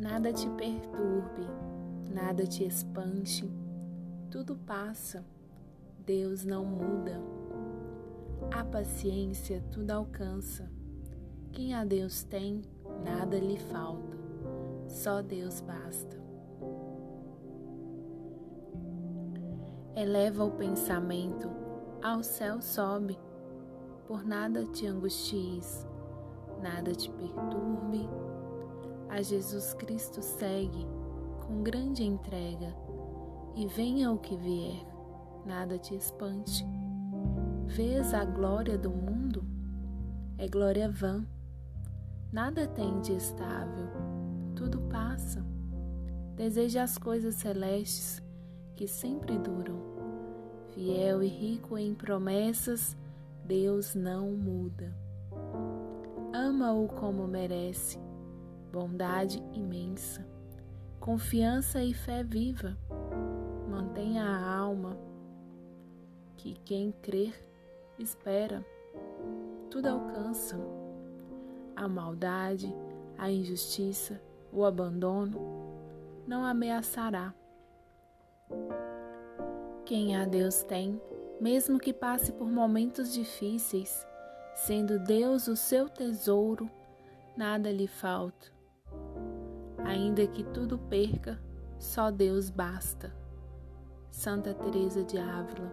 nada te perturbe, nada te espante, tudo passa, Deus não muda. A paciência tudo alcança. Quem a Deus tem, nada lhe falta, só Deus basta. Eleva o pensamento, ao céu sobe, por nada te angusties, nada te perturbe. A Jesus Cristo segue com grande entrega, e venha o que vier, nada te espante. Vês a glória do mundo? É glória vã. Nada tem de estável, tudo passa. Deseja as coisas celestes que sempre duram. Fiel e rico em promessas, Deus não muda. Ama-o como merece, bondade imensa, confiança e fé viva. Mantenha a alma, que quem crer, espera, tudo alcança. A maldade, a injustiça, o abandono não ameaçará quem a Deus tem, mesmo que passe por momentos difíceis, sendo Deus o seu tesouro, nada lhe falta. Ainda que tudo perca, só Deus basta. Santa Teresa de Ávila.